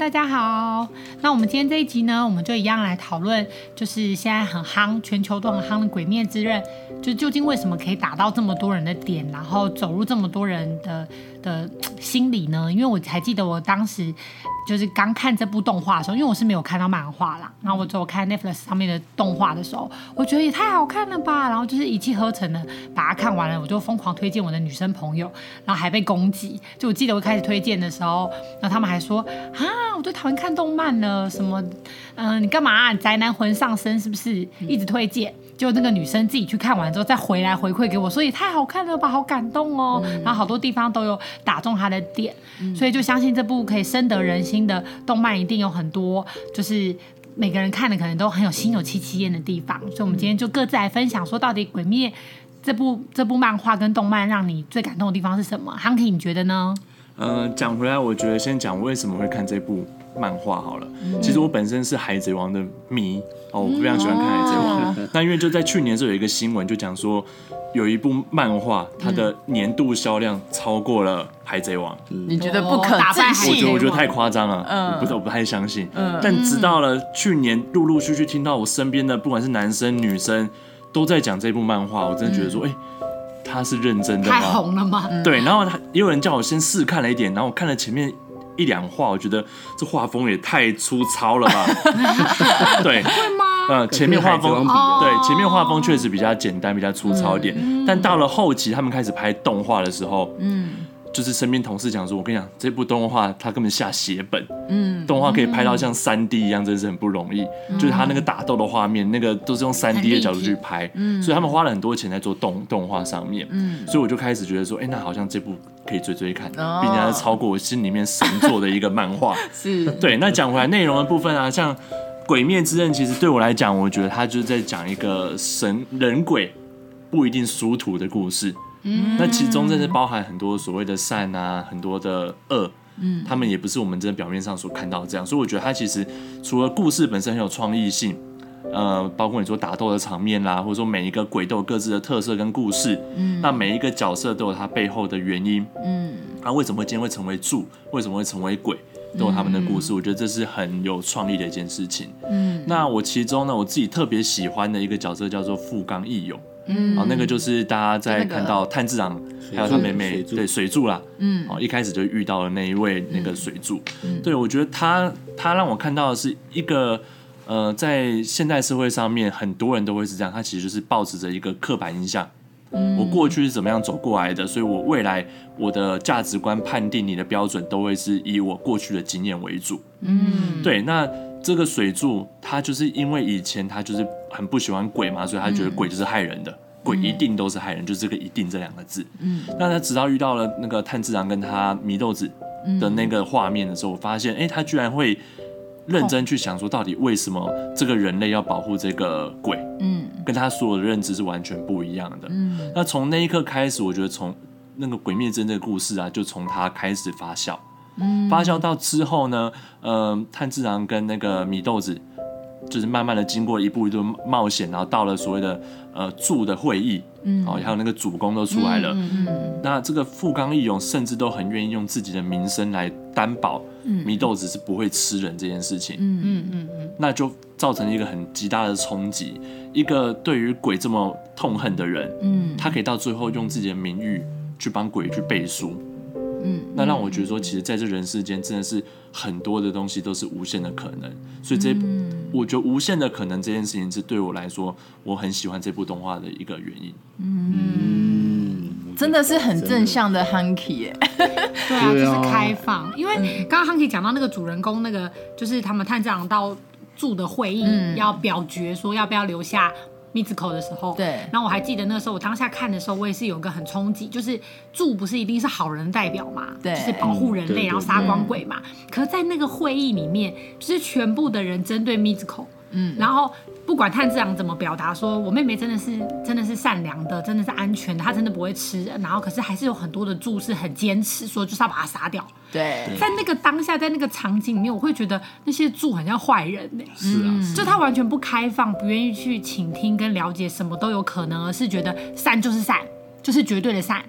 大家好。那我们今天这一集呢，我们就一样来讨论，就是现在很夯，全球都很夯的《鬼灭之刃》，就究竟为什么可以打到这么多人的点，然后走入这么多人的的心理呢？因为我还记得我当时就是刚看这部动画的时候，因为我是没有看到漫画啦，然后我只有看 Netflix 上面的动画的时候，我觉得也太好看了吧，然后就是一气呵成的把它看完了，我就疯狂推荐我的女生朋友，然后还被攻击。就我记得我开始推荐的时候，然后他们还说啊，我最讨厌看动漫了，什么嗯、你干嘛？宅男魂上身是不是？一直推荐。就那个女生自己去看完之后，再回来回馈给我，说也太好看了吧，好感动哦。嗯、然后好多地方都有打中她的点，嗯、所以就相信这部可以深得人心的动漫一定有很多，就是每个人看的可能都很有心有戚戚焉的地方。所以，我们今天就各自来分享，说到底《鬼灭》这部这部漫画跟动漫让你最感动的地方是什么？Hunky，你觉得呢？嗯、呃，讲回来，我觉得先讲为什么会看这部漫画好了。嗯、其实我本身是海贼王的迷。哦，我非常喜欢看海贼王。那、嗯、因为就在去年的时候有一个新闻，就讲说有一部漫画，它的年度销量超过了海贼王。你觉得不可置信？我觉得我觉得太夸张了，嗯、我不是我不太相信。嗯、但直到了去年，陆陆续续听到我身边的不管是男生女生都在讲这部漫画，我真的觉得说，哎、嗯，他、欸、是认真的吗？太红了吗？对，然后他也有人叫我先试看了一点，然后我看了前面。一两画，我觉得这画风也太粗糙了吧？对，会吗？呃，前面画风，对，前面画风确实比较简单，比较粗糙一点。嗯、但到了后期，他们开始拍动画的时候，嗯。就是身边同事讲说，我跟你讲，这部动画它根本下血本，嗯，动画可以拍到像三 D 一样，真的是很不容易。嗯、就是他那个打斗的画面，那个都是用三 D 的角度去拍，嗯，所以他们花了很多钱在做动动画上面，嗯，所以我就开始觉得说，哎、欸，那好像这部可以追追看，并且超过我心里面神作的一个漫画，是 对。那讲回来内容的部分啊，像《鬼灭之刃》，其实对我来讲，我觉得他就是在讲一个神人鬼不一定殊途的故事。嗯，那其中真的包含很多所谓的善啊，很多的恶，嗯，他们也不是我们这表面上所看到的这样，所以我觉得它其实除了故事本身很有创意性，呃，包括你说打斗的场面啦，或者说每一个鬼都有各自的特色跟故事，嗯，那每一个角色都有它背后的原因，嗯，那为什么会今天会成为柱，为什么会成为鬼，都有他们的故事，我觉得这是很有创意的一件事情，嗯，那我其中呢，我自己特别喜欢的一个角色叫做富冈义勇。嗯，哦，那个就是大家在看到炭治郎还有他妹妹，对，水柱啦，嗯，哦，一开始就遇到了那一位那个水柱，嗯，对，我觉得他他让我看到的是一个呃，在现代社会上面，很多人都会是这样，他其实就是抱持着一个刻板印象，嗯，我过去是怎么样走过来的，所以我未来我的价值观判定你的标准都会是以我过去的经验为主，嗯，对，那。这个水柱，他就是因为以前他就是很不喜欢鬼嘛，所以他觉得鬼就是害人的，嗯、鬼一定都是害人，嗯、就是这个“一定”这两个字。嗯，那他直到遇到了那个炭治郎跟他祢豆子的那个画面的时候，我发现，哎，他居然会认真去想说，到底为什么这个人类要保护这个鬼？嗯，跟他所有的认知是完全不一样的。嗯，那从那一刻开始，我觉得从那个鬼灭之刃这个故事啊，就从他开始发酵。发酵到之后呢，呃，炭治郎跟那个米豆子，就是慢慢的经过一步一步冒险，然后到了所谓的呃柱的会议，嗯，哦，还有那个主公都出来了，嗯，嗯，那这个富冈义勇甚至都很愿意用自己的名声来担保，米豆子是不会吃人这件事情，嗯嗯嗯嗯，那就造成一个很极大的冲击，一个对于鬼这么痛恨的人，嗯，他可以到最后用自己的名誉去帮鬼去背书。嗯，那让我觉得说，其实在这人世间，真的是很多的东西都是无限的可能。所以这，嗯、我觉得无限的可能这件事情，是对我来说，我很喜欢这部动画的一个原因。嗯，真的是很正向的 Hunky 耶。对啊，就是开放。因为刚刚 Hunky 讲到那个主人公，那个就是他们探长到住的会议，嗯、要表决说要不要留下。Mitsuko 的时候，对，然后我还记得那个时候，我当下看的时候，我也是有个很冲击，就是柱不是一定是好人代表嘛，对，就是保护人类，然后杀光鬼嘛。可是，在那个会议里面，就是全部的人针对 Mitsuko，嗯，然后不管炭治郎怎么表达，说我妹妹真的是真的是善良的，真的是安全的，她真的不会吃人。然后可是还是有很多的柱是很坚持，说就是要把她杀掉。对，在那个当下，在那个场景里面，我会觉得那些柱很像坏人呢。是啊，就他完全不开放，不愿意去倾听跟了解，什么都有可能，而是觉得善就是善，就是绝对的善。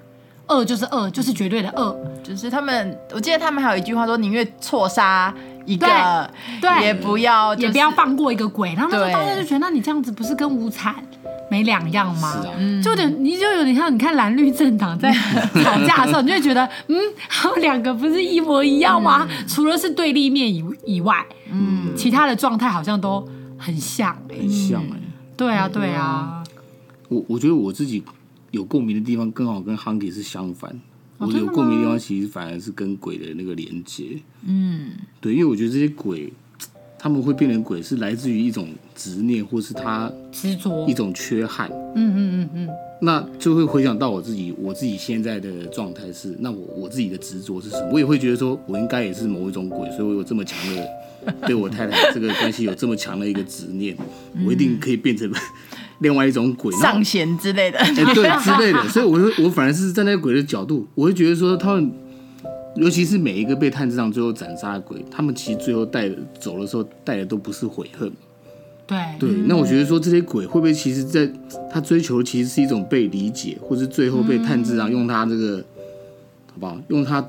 恶就是恶，就是绝对的恶，就是他们。我记得他们还有一句话说：“宁愿错杀一个，对，也不要，也不要放过一个鬼。”然后那时候大家就觉得，那你这样子不是跟无惨没两样吗？是啊，就有点，你就有点像你看蓝绿政党在 吵架的时候，你就会觉得，嗯，他们两个不是一模一样吗？除了是对立面以以外，嗯，其他的状态好像都很像，很像哎。对啊，对啊。我我觉得我自己。有共鸣的地方，刚好跟 Hunky 是相反。哦、我有共鸣的地方，其实反而是跟鬼的那个连接。嗯，对，因为我觉得这些鬼，他们会变成鬼，是来自于一种执念，或是他执着一种缺憾。嗯嗯嗯嗯。那就会回想到我自己，我自己现在的状态是，那我我自己的执着是什么？我也会觉得说，我应该也是某一种鬼，所以我有这么强的 对我太太这个关系有这么强的一个执念，我一定可以变成。另外一种鬼上弦之类的，哎，对 之类的，所以我会我反而是站在鬼的角度，我会觉得说 他们，尤其是每一个被探知上最后斩杀的鬼，他们其实最后带走的时候带的都不是悔恨，对。对。那我觉得说这些鬼会不会其实在他追求其实是一种被理解，或是最后被探知上用他这个好不好，用他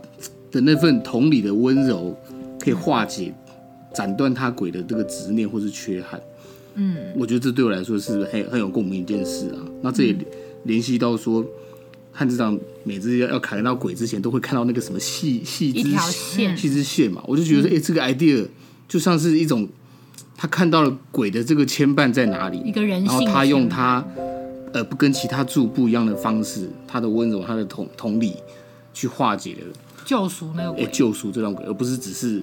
的那份同理的温柔，可以化解斩断他鬼的这个执念或是缺憾。嗯，我觉得这对我来说是很很有共鸣一件事啊。那这也联系到说，炭治郎每次要要砍到鬼之前，都会看到那个什么细细支线、细支线嘛。我就觉得说，哎、这个 idea 就像是一种他看到了鬼的这个牵绊在哪里，一个人性，然后他用他呃不跟其他柱不一样的方式，他的温柔，他的同同理，去化解了救赎那个鬼，救赎这种鬼，而不是只是。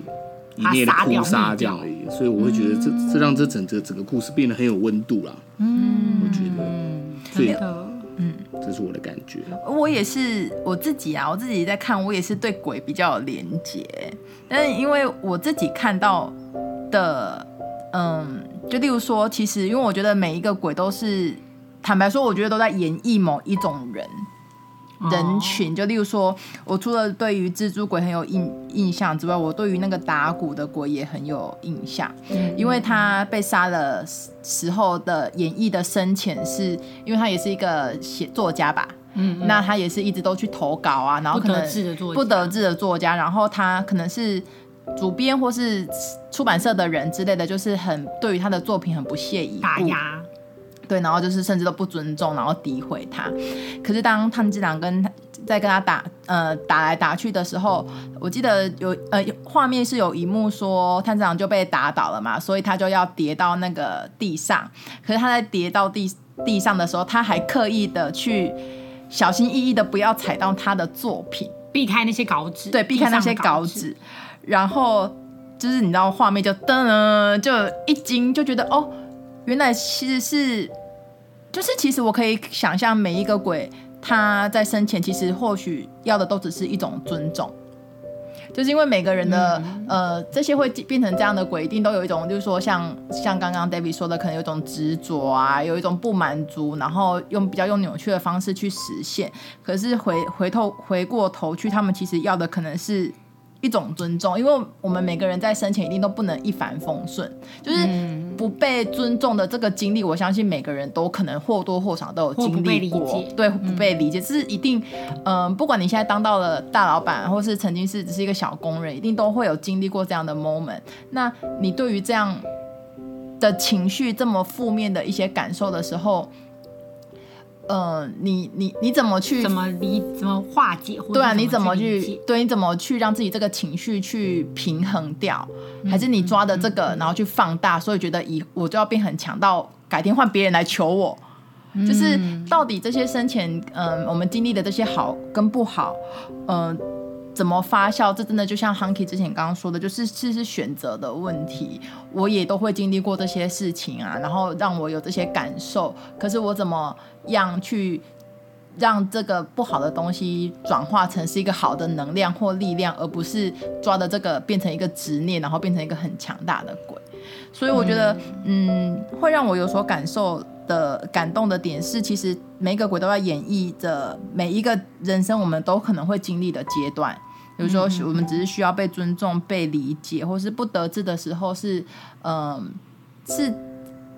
一面的哭杀这样而已，所以我会觉得这这让这整个整个故事变得很有温度啦。嗯，我觉得，对的，嗯，这是我的感觉。我也是我自己啊，我自己在看，我也是对鬼比较有连结。但是因为我自己看到的，嗯，就例如说，其实因为我觉得每一个鬼都是，坦白说，我觉得都在演绎某一种人。人群，就例如说，我除了对于蜘蛛鬼很有印印象之外，我对于那个打鼓的鬼也很有印象，嗯、因为他被杀的时候的演绎的深浅，是因为他也是一个写作家吧，嗯，嗯，那他也是一直都去投稿啊，然后可能不得志的作家，不得志的作家，然后他可能是主编或是出版社的人之类的，就是很对于他的作品很不屑一顾，打压。对，然后就是甚至都不尊重，然后诋毁他。可是当炭治郎跟在跟他打呃打来打去的时候，我记得有呃画面是有一幕说炭治郎就被打倒了嘛，所以他就要跌到那个地上。可是他在跌到地地上的时候，他还刻意的去小心翼翼的不要踩到他的作品，避开那些稿纸，对，避开那些稿纸。然后就是你知道画面就噔，就一惊，就觉得哦。原来其实是，就是其实我可以想象每一个鬼他在生前其实或许要的都只是一种尊重，就是因为每个人的、嗯、呃这些会变成这样的鬼，一定都有一种就是说像像刚刚 David 说的，可能有一种执着啊，有一种不满足，然后用比较用扭曲的方式去实现。可是回回头回过头去，他们其实要的可能是。一种尊重，因为我们每个人在生前一定都不能一帆风顺，就是不被尊重的这个经历，我相信每个人都可能或多或少都有经历过，对，不被理解，这是一定。嗯、呃，不管你现在当到了大老板，或是曾经是只是一个小工人，一定都会有经历过这样的 moment。那你对于这样的情绪这么负面的一些感受的时候，呃，你你你怎么去怎么理怎么化解？对啊，你怎么去对？你怎么去让自己这个情绪去平衡掉？嗯、还是你抓的这个，嗯、然后去放大，所以觉得以我就要变很强，到改天换别人来求我？嗯、就是到底这些生前，嗯、呃，我们经历的这些好跟不好，嗯、呃。怎么发酵？这真的就像 Hunky 之前刚刚说的，就是是是选择的问题。我也都会经历过这些事情啊，然后让我有这些感受。可是我怎么样去让这个不好的东西转化成是一个好的能量或力量，而不是抓的这个变成一个执念，然后变成一个很强大的鬼。所以我觉得，嗯，嗯，会让我有所感受的感动的点是，其实每一个鬼都在演绎着每一个人生我们都可能会经历的阶段。比如说，我们只是需要被尊重、被理解，或是不得志的时候是，嗯、呃，是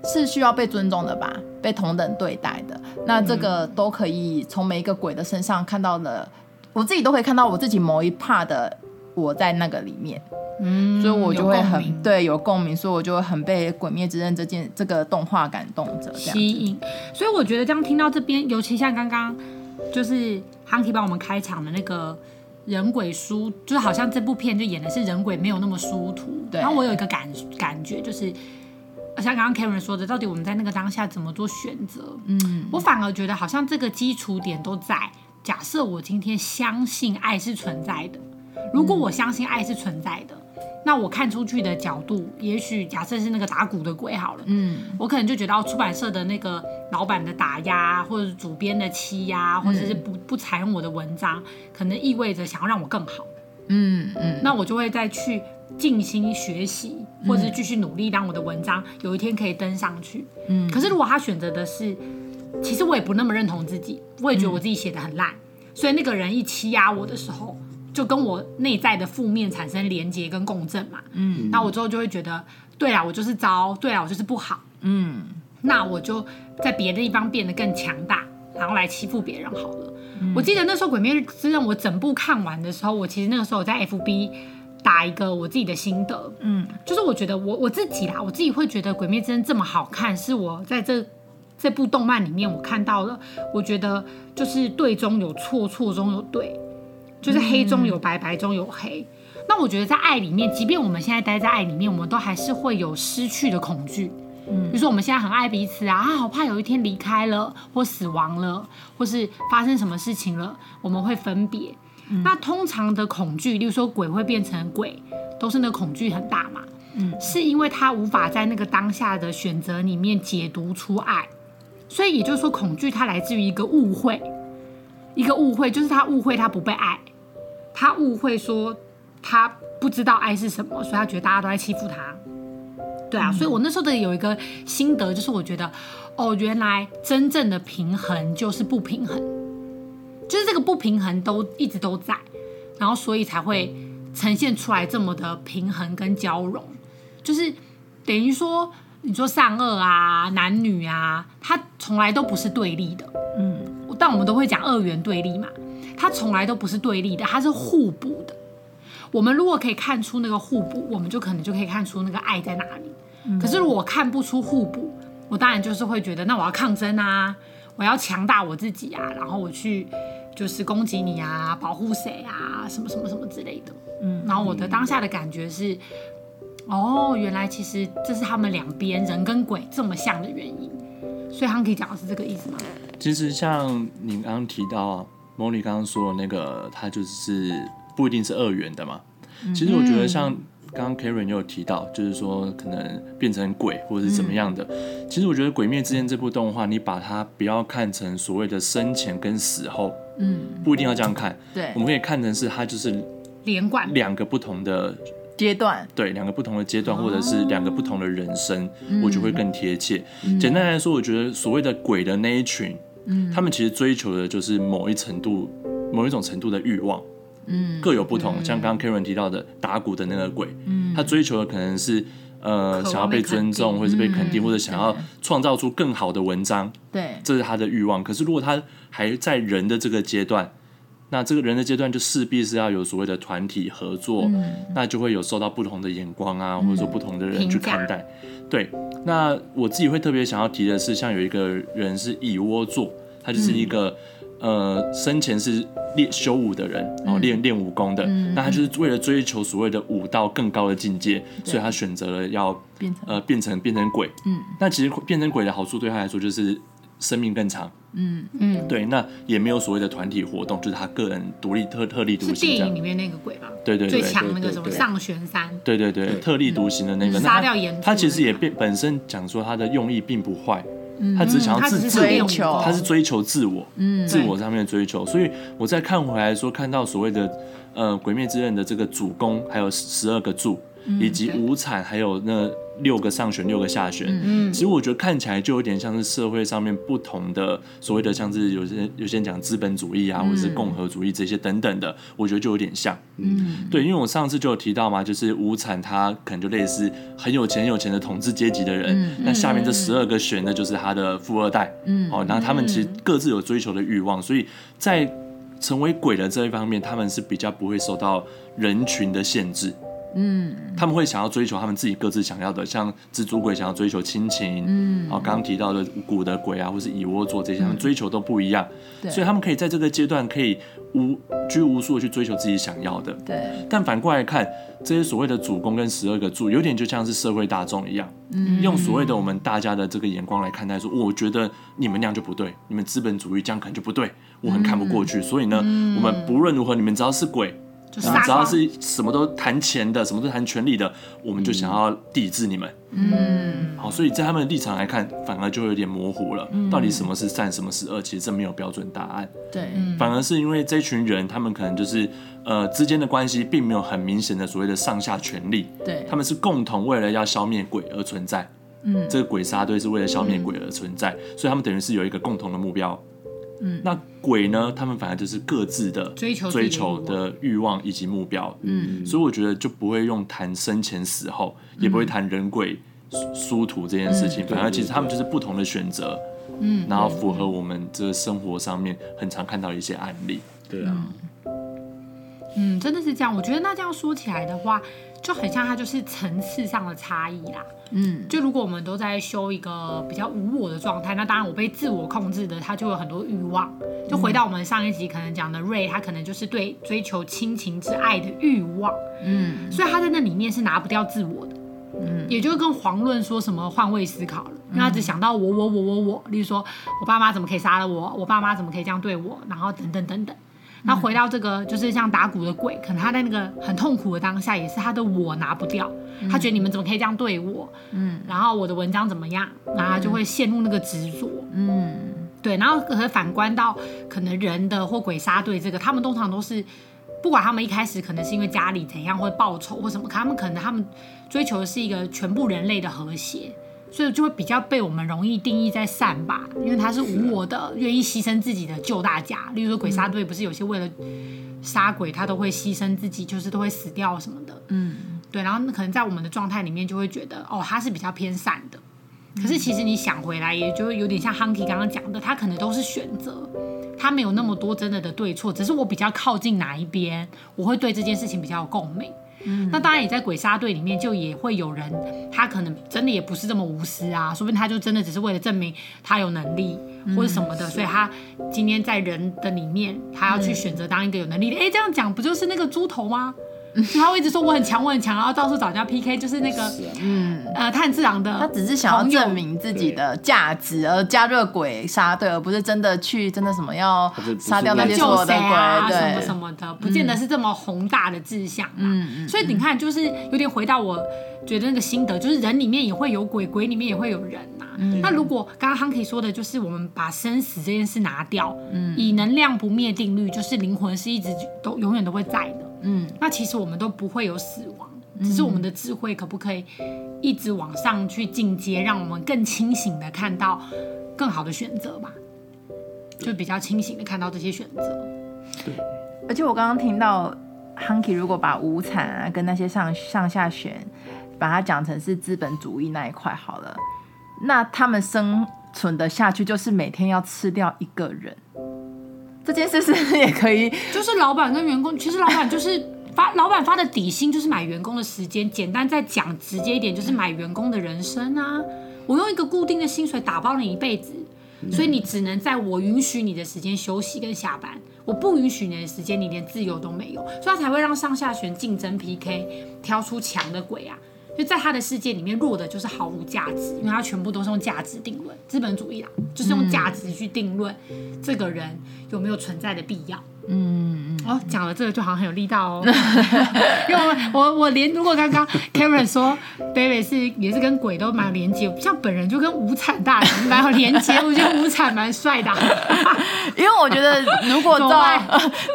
是需要被尊重的吧，被同等对待的。那这个都可以从每一个鬼的身上看到了，我自己都可以看到我自己某一 part 的我在那个里面。嗯，所以我就会很对有共鸣，所以我就会很被《鬼灭之刃》这件这个动画感动着，吸引。所以我觉得这样听到这边，尤其像刚刚就是 Hunky 帮我们开场的那个人鬼殊，就是好像这部片就演的是人鬼没有那么殊途。对。然后我有一个感感觉，就是像刚刚 Karen 说的，到底我们在那个当下怎么做选择？嗯，我反而觉得好像这个基础点都在。假设我今天相信爱是存在的，如果我相信爱是存在的。那我看出去的角度，也许假设是那个打鼓的鬼好了，嗯，我可能就觉得出版社的那个老板的打压，或者是主编的欺压，或者是不不采用我的文章，可能意味着想要让我更好，嗯嗯，那我就会再去静心学习，或者是继续努力，让我的文章有一天可以登上去，嗯。可是如果他选择的是，其实我也不那么认同自己，我也觉得我自己写的很烂，所以那个人一欺压我的时候。就跟我内在的负面产生连接跟共振嘛，嗯，那我之后就会觉得，对啊，我就是糟，对啊，我就是不好，嗯，那我就在别的地方变得更强大，然后来欺负别人好了。嗯、我记得那时候《鬼灭之刃》我整部看完的时候，我其实那个时候我在 FB 打一个我自己的心得，嗯，就是我觉得我我自己啦，我自己会觉得《鬼灭之刃》这么好看，是我在这这部动漫里面我看到了，我觉得就是对中有错，错中有对。就是黑中有白，白中有黑。那我觉得在爱里面，即便我们现在待在爱里面，我们都还是会有失去的恐惧。嗯，比如说我们现在很爱彼此啊，啊，好怕有一天离开了，或死亡了，或是发生什么事情了，我们会分别。嗯，那通常的恐惧，例如说鬼会变成鬼，都是那个恐惧很大嘛。嗯，是因为他无法在那个当下的选择里面解读出爱，所以也就是说，恐惧它来自于一个误会，一个误会就是他误会他不被爱。他误会说他不知道爱是什么，所以他觉得大家都在欺负他。对啊，所以我那时候的有一个心得，就是我觉得，哦，原来真正的平衡就是不平衡，就是这个不平衡都一直都在，然后所以才会呈现出来这么的平衡跟交融，就是等于说，你说善恶啊、男女啊，它从来都不是对立的。嗯，但我们都会讲二元对立嘛。它从来都不是对立的，它是互补的。我们如果可以看出那个互补，我们就可能就可以看出那个爱在哪里。嗯。可是如果看不出互补，我当然就是会觉得，那我要抗争啊，我要强大我自己啊，然后我去就是攻击你啊，保护谁啊，什么什么什么之类的。嗯。然后我的当下的感觉是，哦，原来其实这是他们两边人跟鬼这么像的原因。所以他们可以讲的是这个意思吗？其实像您刚刚提到。莫莉刚刚说的那个，它就是不一定是二元的嘛。其实我觉得像刚刚 Karen 也有提到，就是说可能变成鬼或者是怎么样的。其实我觉得《鬼灭之刃》这部动画，你把它不要看成所谓的生前跟死后，嗯，不一定要这样看。对，我们可以看成是它就是连贯两个不同的阶段，对，两个不同的阶段，或者是两个不同的人生，我觉得会更贴切。简单来说，我觉得所谓的鬼的那一群。嗯，他们其实追求的就是某一程度、某一种程度的欲望，嗯，各有不同。嗯、像刚刚 Karen 提到的打鼓的那个鬼，嗯，他追求的可能是呃想要被尊重，或者是被肯定，嗯、或者想要创造出更好的文章，对，这是他的欲望。可是如果他还在人的这个阶段，那这个人的阶段就势必是要有所谓的团体合作，嗯、那就会有受到不同的眼光啊，或者说不同的人去看待，对。那我自己会特别想要提的是，像有一个人是蚁窝座，他就是一个、嗯、呃生前是练修武的人，然后练练武功的，嗯、那他就是为了追求所谓的武道更高的境界，嗯、所以他选择了要变成呃变成变成鬼。嗯，那其实变成鬼的好处对他来说就是生命更长。嗯嗯，对，那也没有所谓的团体活动，就是他个人独立特特立独行。是电影里面那个鬼吧？对对对，最强那个什么上玄山。对对对，特立独行的那个。杀掉炎。他其实也变本身讲说他的用意并不坏，他只是想要自嗯他是自我，追求他是追求自我，嗯自我上面的追求。所以我再看回来说，看到所谓的呃《鬼灭之刃》的这个主攻，还有十二个柱，以及对无惨，还有那六个上选，六个下选。嗯其实我觉得看起来就有点像是社会上面不同的所谓的，像是有些有些人讲资本主义啊，或者是共和主义这些等等的，我觉得就有点像。嗯，对，因为我上次就有提到嘛，就是无产他可能就类似很有钱很有钱的统治阶级的人，那、下面这十二个选的，就是他的富二代，嗯，哦，然后他们其实各自有追求的欲望，所以在成为鬼的这一方面，他们是比较不会受到人群的限制。嗯，他们会想要追求他们自己各自想要的，像蜘蛛鬼想要追求亲情，嗯，然后刚刚提到的古的鬼啊，或是蚁窝座这些，他们追求都不一样，对。所以他们可以在这个阶段可以无拘无束的去追求自己想要的。对，但反过来看，这些所谓的主公跟十二个柱，有点就像是社会大众一样，嗯。用所谓的我们大家的这个眼光来看待，说我觉得你们那样就不对，你们资本主义这样可能就不对，我很看不过去，所以呢，我们不论如何，你们只要是鬼，就你们只要是什么都谈钱的，什么都谈权力的，我们就想要抵制你们。嗯，好，所以在他们的立场来看，反而就有点模糊了，到底什么是善，什么是恶，其实这没有标准答案。对，反而是因为这群人，他们可能就是呃之间的关系并没有很明显的所谓的上下权力，对他们是共同为了要消灭鬼而存在。嗯，这个鬼杀队是为了消灭鬼而存在，所以他们等于是有一个共同的目标。嗯，那鬼呢？他们反而就是各自的追求追求的欲望以及目标。嗯，所以我觉得就不会用谈生前死后，也不会谈人鬼殊途这件事情，反而其实他们就是不同的选择。嗯，然后符合我们这个生活上面很常看到的一些案例。对啊，嗯，真的是这样。我觉得那这样说起来的话，就很像它就是层次上的差异啦。嗯，就如果我们都在修一个比较无我的状态，那当然我被自我控制的，他就有很多欲望。就回到我们上一集可能讲的瑞，他可能就是对追求亲情之爱的欲望。嗯，所以他在那里面是拿不掉自我的。嗯，也就是跟黄论说什么换位思考了，因为他只想到我我我我我，例如说我爸妈怎么可以杀了我，我爸妈怎么可以这样对我，然后等等等等。那回到这个，就是像打鼓的鬼，可能他在那个很痛苦的当下，也是他的我拿不掉，他觉得你们怎么可以这样对我，嗯，然后我的文章怎么样，然后他就会陷入那个执着，嗯，对，然后可是反观到可能人的或鬼杀队这个，他们通常都是，不管他们一开始可能是因为家里怎样或者报仇或什么，他们可能他们追求的是一个全部人类的和谐。所以就会比较被我们容易定义在善吧，因为他是无我的，愿意牺牲自己的救大家。例如说鬼杀队，不是有些为了杀鬼，他都会牺牲自己，就是都会死掉什么的。嗯，对。然后可能在我们的状态里面，就会觉得哦，他是比较偏善的。可是其实你想回来，也就有点像 Hunky 刚刚讲的，他可能都是选择，他没有那么多真的的对错，只是我比较靠近哪一边，我会对这件事情比较有共鸣。嗯，那当然，也在鬼杀队里面，就也会有人，他可能真的也不是这么无私啊，说不定他就真的只是为了证明他有能力或者什么的，所以他今天在人的里面，他要去选择当一个有能力的。哎、欸，这样讲不就是那个猪头吗？他会一直说我很强，我很强，然后到处找人家 PK，就是那个，嗯，呃，炭治郎的，他只是想要证明自己的价值而加热鬼杀队，而不是真的去真的什么要杀掉那些所有的鬼，啊、对什么什么的，不见得是这么宏大的志向。嗯嗯。所以你看，就是有点回到我觉得那个心得，就是人里面也会有鬼，鬼里面也会有人呐、啊。嗯。那如果刚刚 Hunky 说的，就是我们把生死这件事拿掉，嗯，以能量不灭定律，就是灵魂是一直都永远都会在的。嗯，那其实我们都不会有死亡，只是我们的智慧可不可以一直往上去进阶，让我们更清醒的看到更好的选择吧？就比较清醒的看到这些选择。对，而且我刚刚听到 Hunky 如果把无产啊跟那些上上下选，把它讲成是资本主义那一块好了，那他们生存的下去就是每天要吃掉一个人。这件事是不是也可以？就是老板跟员工，其实老板就是发，老板发的底薪就是买员工的时间。简单再讲直接一点，就是买员工的人生啊。我用一个固定的薪水打包你一辈子，所以你只能在我允许你的时间休息跟下班，我不允许你的时间，你连自由都没有。所以他才会让上下旋竞争 PK，挑出强的鬼啊。就在他的世界里面，弱的就是毫无价值，因为他全部都是用价值定论，资本主义啦，就是用价值去定论这个人有没有存在的必要。嗯嗯，哦，讲了这个就好像很有力道哦，因为我我我连如果刚刚 Karen 说 David 是也是跟鬼都蛮有连接，像本人就跟无产大人蛮有连接，我觉得无产蛮帅的，因为我觉得如果 照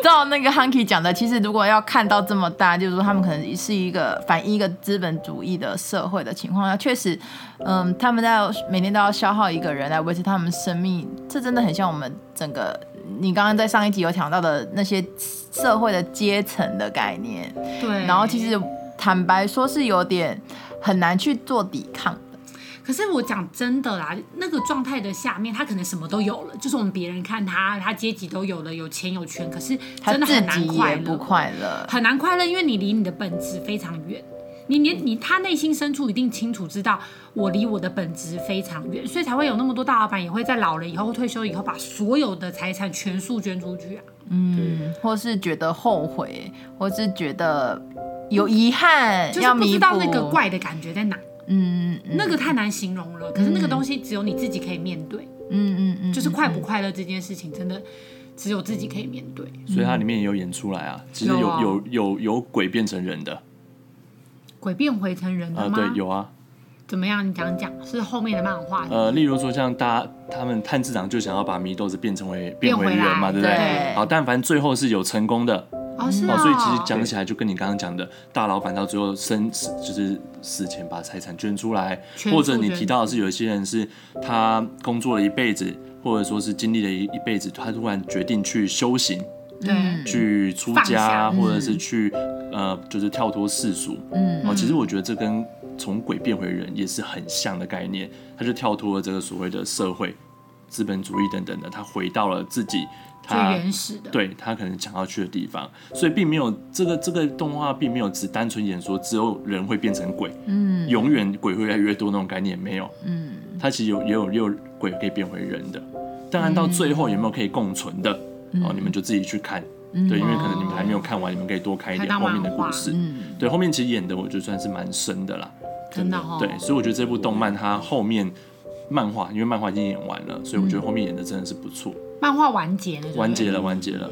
照那个 Hunky 讲的，其实如果要看到这么大，就是说他们可能是一个反映一个资本主义的社会的情况下，确实，嗯，他们在每天都要消耗一个人来维持他们生命，这真的很像我们整个。你刚刚在上一集有讲到的那些社会的阶层的概念，对，然后其实坦白说是有点很难去做抵抗的。可是我讲真的啦，那个状态的下面，他可能什么都有了，就是我们别人看他，他阶级都有了，有钱有权，可是真的很难快乐，不快乐，很难快乐，因为你离你的本质非常远。你连你他内心深处一定清楚知道，我离我的本职非常远，所以才会有那么多大老板也会在老了以后退休以后把所有的财产全数捐出去啊。嗯，或是觉得后悔，或是觉得有遗憾，就是不知道那个怪的感觉在哪。嗯，那个太难形容了。可是那个东西只有你自己可以面对。嗯嗯嗯，就是快不快乐这件事情，真的只有自己可以面对。所以它里面也有演出来啊，其实有有有有，有鬼变成人的。鬼变回成人的吗？呃，对，有啊。怎么样？你讲讲，是后面的漫画。呃，例如说像大家他们探治郎就想要把祢豆子变成为变回人嘛，对不对？好，但凡最后是有成功的。哦。所以其实讲起来就跟你刚刚讲的大老板到最后生死就是死前把财产捐出来，或者你提到的是有一些人是他工作了一辈子，或者说是经历了一一辈子，他突然决定去修行。对，去出家，或者是去、嗯、呃，就是跳脱世俗。嗯，哦，其实我觉得这跟从鬼变回人也是很像的概念。他就跳脱了这个所谓的社会资本主义等等的，他回到了自己他最原始的，对他可能想要去的地方。所以并没有这个这个动画并没有只单纯演说只有人会变成鬼，嗯，永远鬼会越来越多那种概念没有。嗯，他其实有也有也有鬼可以变回人的，当然到最后有没有可以共存的？哦，你们就自己去看，嗯、对，因为可能你们还没有看完，你们可以多看一点后面的故事。嗯、对，后面其实演的我觉得算是蛮深的啦，真的哦。对，所以我觉得这部动漫它后面漫画，因为漫画已经演完了，所以我觉得后面演的真的是不错。漫画完结了，完结了，完结了。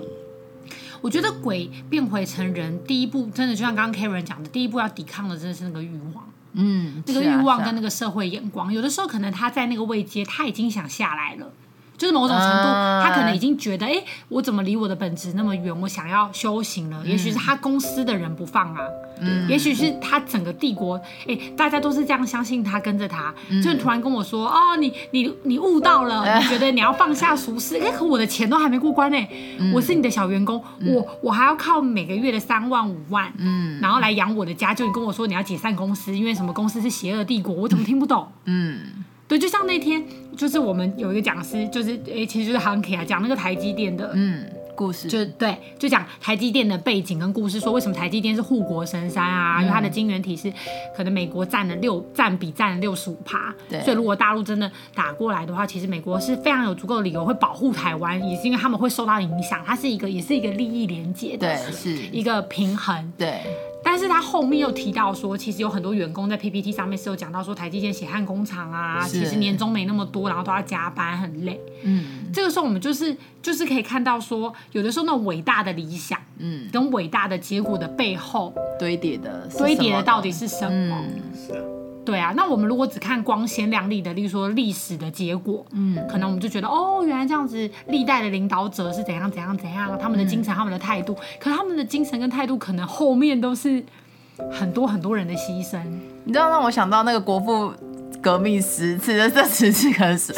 我觉得鬼变回成人第一步，真的就像刚刚 Karen 讲的，第一步要抵抗的真的是那个欲望，嗯，那个欲望跟那个社会眼光，有的时候可能他在那个位阶，他已经想下来了。就是某种程度，他可能已经觉得，哎、欸，我怎么离我的本职那么远？我想要修行了。也许是他公司的人不放啊，嗯、也许是他整个帝国，哎、欸，大家都是这样相信他，跟着他，嗯、就突然跟我说，哦，你你你悟到了，你觉得你要放下俗世，哎、欸，可我的钱都还没过关呢，嗯、我是你的小员工，嗯、我我还要靠每个月的三万五万，嗯，然后来养我的家，就你跟我说你要解散公司，因为什么公司是邪恶帝国，我怎么听不懂？嗯。对，就像那天，就是我们有一个讲师，就是诶，其实就是 Hunky 啊，讲那个台积电的嗯故事，就对，就讲台积电的背景跟故事，说为什么台积电是护国神山啊？嗯、因为它的晶圆体是可能美国占了六占比占了六十五趴，对，所以如果大陆真的打过来的话，其实美国是非常有足够的理由会保护台湾，也是因为他们会受到影响，它是一个也是一个利益连结的，对，是一个平衡，对。但是他后面又提到说，其实有很多员工在 PPT 上面是有讲到说，台积电血汗工厂啊，其实年终没那么多，然后都要加班，很累。嗯，这个时候我们就是就是可以看到说，有的时候那种伟大的理想，嗯，跟伟大的结果的背后堆叠的堆叠的到底是什么？嗯，是。对啊，那我们如果只看光鲜亮丽的，例如说历史的结果，嗯，可能我们就觉得哦，原来这样子，历代的领导者是怎样怎样怎样，他们的精神、嗯、他们的态度，可是他们的精神跟态度，可能后面都是很多很多人的牺牲。你知道让我想到那个国父革命十次的这十次，可能是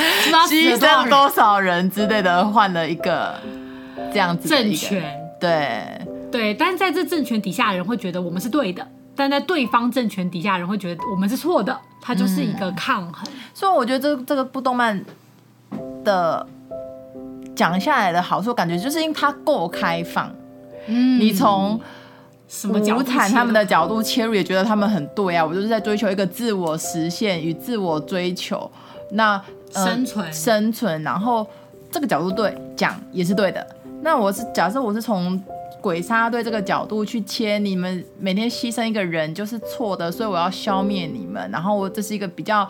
牺牲多少人之类的，换了一个这样子政权。对对，但是在这政权底下的人会觉得我们是对的。但在对方政权底下，人会觉得我们是错的，它就是一个抗衡。嗯、所以我觉得这这个部动漫的讲下来的好处，感觉就是因为它够开放。嗯，你从什么无产他们的角度切入，也觉得他们很对啊。我就是在追求一个自我实现与自我追求，那、呃、生存生存，然后这个角度对讲也是对的。那我是假设我是从。鬼杀队这个角度去切，你们每天牺牲一个人就是错的，所以我要消灭你们。然后这是一个比较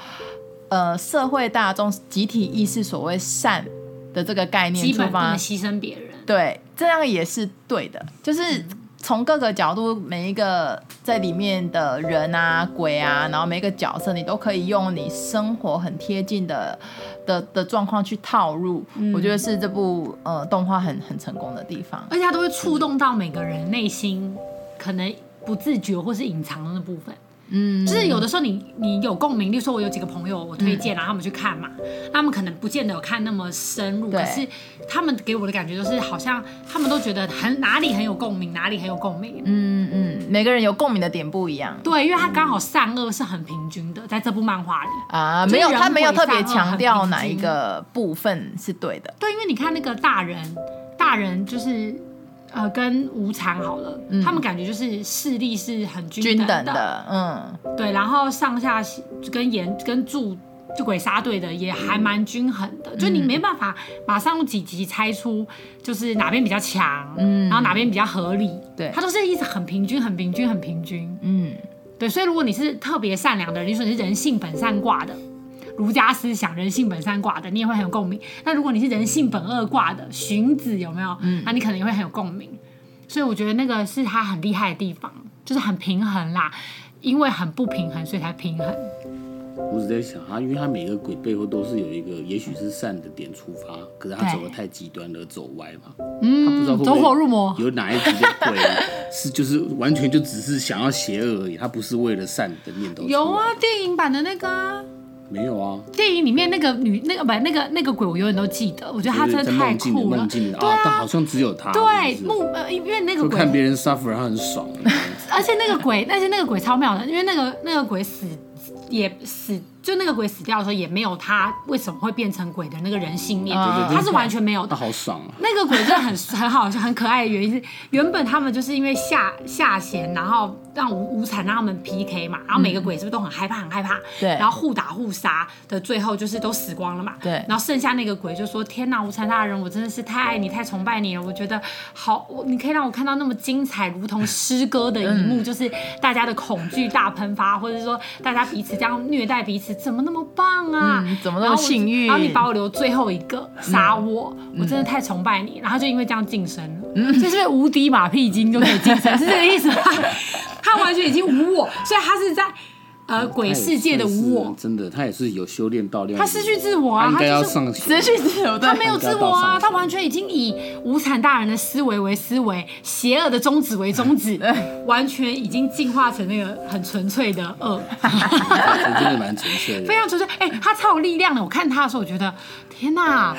呃社会大众集体意识所谓善的这个概念出发，牺牲别人。对，这样也是对的，就是从各个角度，每一个在里面的人啊、鬼啊，然后每一个角色，你都可以用你生活很贴近的的的状况去套入。嗯、我觉得是这部呃动画很很成功的地方，而且它都会触动到每个人内心可能不自觉或是隐藏的那部分。嗯，就是有的时候你你有共鸣，例如说我有几个朋友我推荐，然后他们去看嘛，他们可能不见得有看那么深入，可是他们给我的感觉就是好像他们都觉得很哪里很有共鸣，哪里很有共鸣。嗯嗯，每个人有共鸣的点不一样。对，因为他刚好善恶是很平均的，在这部漫画里啊，没有他没有特别强调哪一个部分是对的。对，因为你看那个大人，大人就是。呃，跟无惨好了，嗯、他们感觉就是势力是很均等的，嗯，对，然后上下跟严跟住就鬼杀队的也还蛮均衡的，嗯、就你没办法马上用几集猜出就是哪边比较强，嗯，然后哪边比较合理，对，他都是一直很平均，很平均，很平均，嗯，对，所以如果你是特别善良的人，你说你是人性本善挂的。儒家思想，人性本善卦的，你也会很有共鸣。那如果你是人性本恶卦的，荀子有没有？嗯，那你可能也会很有共鸣。所以我觉得那个是他很厉害的地方，就是很平衡啦。因为很不平衡，所以才平衡。我只在想啊，因为他每个鬼背后都是有一个，也许是善的点出发，可是他走的太极端而走歪嘛。嗯，他不知道会不会走火入魔。有哪一集的鬼是就是完全就只是想要邪恶而已，他不是为了善的念头。有啊，电影版的那个。没有啊，电影里面那个女那个不那个那个鬼，我永远都记得。我觉得他真的太酷了。对啊，但好像只有他。对，木呃，因为那个鬼看别人 suffer，他很爽。而且那个鬼，但是那个鬼超妙的，因为那个那个鬼死也死。就那个鬼死掉的时候，也没有他为什么会变成鬼的那个人性面，他是完全没有的。他好爽啊！那个鬼真的很很好笑，很可爱的原因是，原本他们就是因为下下弦，然后让无无惨让他们 PK 嘛，然后每个鬼是不是都很害怕，很害怕？对。然后互打互杀的最后就是都死光了嘛。对。然后剩下那个鬼就说：“天哪，无惨大人，我真的是太爱你，太崇拜你了。我觉得好，我你可以让我看到那么精彩，如同诗歌的一幕，就是大家的恐惧大喷发，或者是说大家彼此这样虐待彼此。”怎么那么棒啊？嗯、怎么那么幸运？然后你把我留最后一个杀我，嗯、我真的太崇拜你。然后就因为这样晋升了，嗯、就是无敌马屁精就可以晋升，是这个意思吗？他完全已经无我，所以他是在。呃，鬼世界的无我，真的，他也是有修炼到他失去自我啊，他应该要上失去自我，他没有自我啊，他完全已经以无产大人的思维为思维，邪恶的宗旨为宗旨，完全已经进化成那个很纯粹的恶，真的蛮纯粹的，非常纯粹。哎，他超有力量的，我看他的时候，我觉得天哪。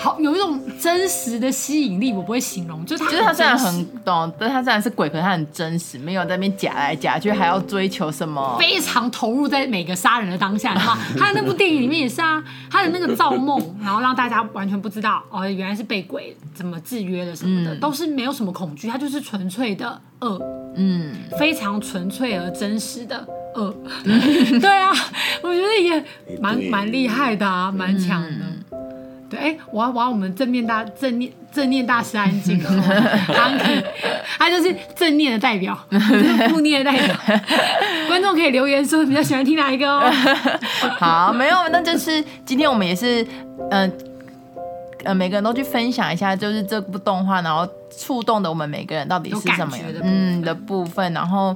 好，有一种真实的吸引力，我不会形容，就是他，就是他虽然很懂，但他虽然是鬼，可是他很真实，没有在那边假来假去，还要追求什么，非常投入在每个杀人的当下。然 后他的那部电影里面也是啊，他的那个造梦，然后让大家完全不知道哦，原来是被鬼怎么制约的什么的，嗯、都是没有什么恐惧，他就是纯粹的恶，嗯，非常纯粹而真实的恶。对啊，我觉得也蛮蛮厉害的啊，蛮强的。嗯对，哎，我要我要我们正面大正念正念大师安静了，他他就是正念的代表，负念的代表。观众可以留言说比较喜欢听哪一个哦。好，没有，那就是今天我们也是，嗯、呃，呃，每个人都去分享一下，就是这部动画，然后触动的我们每个人到底是什么样的嗯的部分，然后。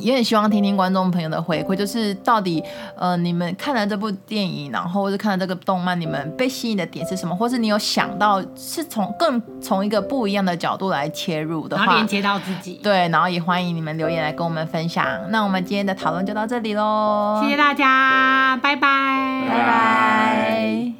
也很希望听听观众朋友的回馈，就是到底呃你们看了这部电影，然后或者看了这个动漫，你们被吸引的点是什么？或是你有想到是从更从一个不一样的角度来切入的话，然后连接到自己。对，然后也欢迎你们留言来跟我们分享。那我们今天的讨论就到这里喽，谢谢大家，拜拜，拜拜。